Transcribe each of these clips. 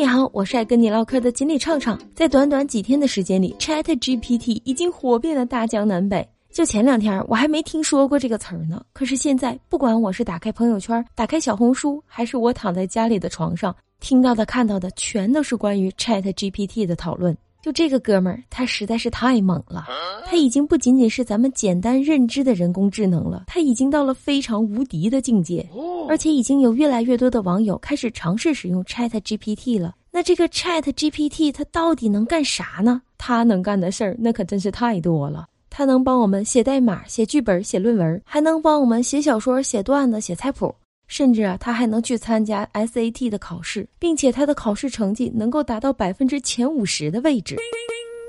你好，我是爱跟你唠嗑的锦鲤畅畅。在短短几天的时间里，Chat GPT 已经火遍了大江南北。就前两天，我还没听说过这个词儿呢。可是现在，不管我是打开朋友圈、打开小红书，还是我躺在家里的床上，听到的、看到的，全都是关于 Chat GPT 的讨论。就这个哥们儿，他实在是太猛了。他已经不仅仅是咱们简单认知的人工智能了，他已经到了非常无敌的境界。而且已经有越来越多的网友开始尝试使用 Chat GPT 了。那这个 Chat GPT 它到底能干啥呢？它能干的事儿那可真是太多了。它能帮我们写代码、写剧本、写论文，还能帮我们写小说、写段子、写菜谱。甚至啊，他还能去参加 SAT 的考试，并且他的考试成绩能够达到百分之前五十的位置。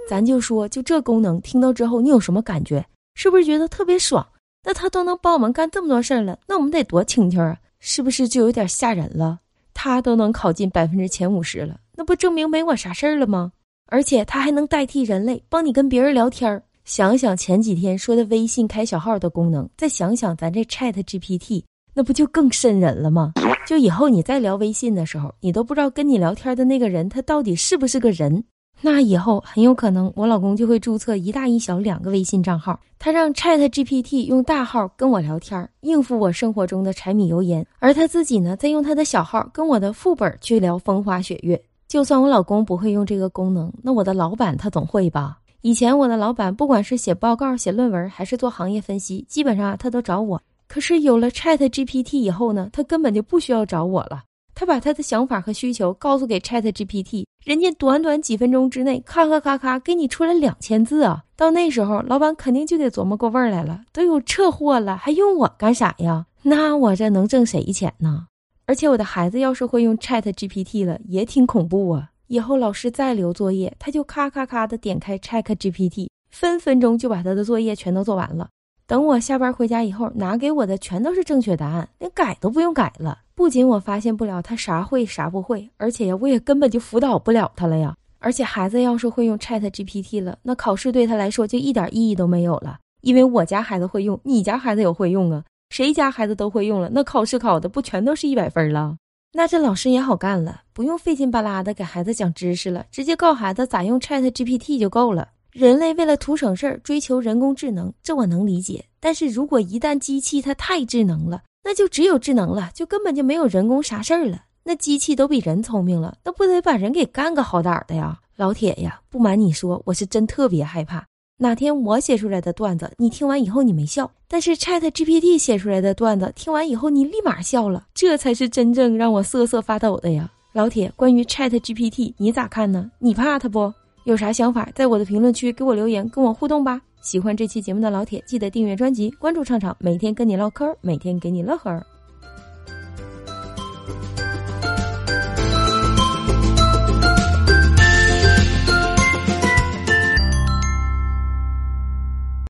咱就说，就这功能，听到之后你有什么感觉？是不是觉得特别爽？那他都能帮我们干这么多事儿了，那我们得多轻轻啊？是不是就有点吓人了？他都能考进百分之前五十了，那不证明没我啥事儿了吗？而且他还能代替人类帮你跟别人聊天儿。想想前几天说的微信开小号的功能，再想想咱这 Chat GPT。那不就更瘆人了吗？就以后你再聊微信的时候，你都不知道跟你聊天的那个人他到底是不是个人。那以后很有可能我老公就会注册一大一小两个微信账号，他让 Chat GPT 用大号跟我聊天，应付我生活中的柴米油盐，而他自己呢，再用他的小号跟我的副本去聊风花雪月。就算我老公不会用这个功能，那我的老板他总会吧？以前我的老板不管是写报告、写论文，还是做行业分析，基本上他都找我。可是有了 Chat GPT 以后呢，他根本就不需要找我了。他把他的想法和需求告诉给 Chat GPT，人家短短几分钟之内，咔咔咔咔给你出来两千字啊！到那时候，老板肯定就得琢磨过味儿来了，都有撤货了，还用我干啥呀？那我这能挣谁钱呢？而且我的孩子要是会用 Chat GPT 了，也挺恐怖啊！以后老师再留作业，他就咔咔咔的点开 Chat GPT，分分钟就把他的作业全都做完了。等我下班回家以后，拿给我的全都是正确答案，连改都不用改了。不仅我发现不了他啥会啥不会，而且呀，我也根本就辅导不了他了呀。而且孩子要是会用 Chat GPT 了，那考试对他来说就一点意义都没有了。因为我家孩子会用，你家孩子也会用啊，谁家孩子都会用了，那考试考的不全都是一百分了？那这老师也好干了，不用费劲巴拉的给孩子讲知识了，直接告孩子咋用 Chat GPT 就够了。人类为了图省事儿，追求人工智能，这我能理解。但是如果一旦机器它太智能了，那就只有智能了，就根本就没有人工啥事儿了。那机器都比人聪明了，那不得把人给干个好歹的呀？老铁呀，不瞒你说，我是真特别害怕，哪天我写出来的段子，你听完以后你没笑，但是 Chat GPT 写出来的段子，听完以后你立马笑了，这才是真正让我瑟瑟发抖的呀！老铁，关于 Chat GPT，你咋看呢？你怕它不？有啥想法，在我的评论区给我留言，跟我互动吧。喜欢这期节目的老铁，记得订阅专辑，关注畅畅，每天跟你唠嗑，每天给你乐呵。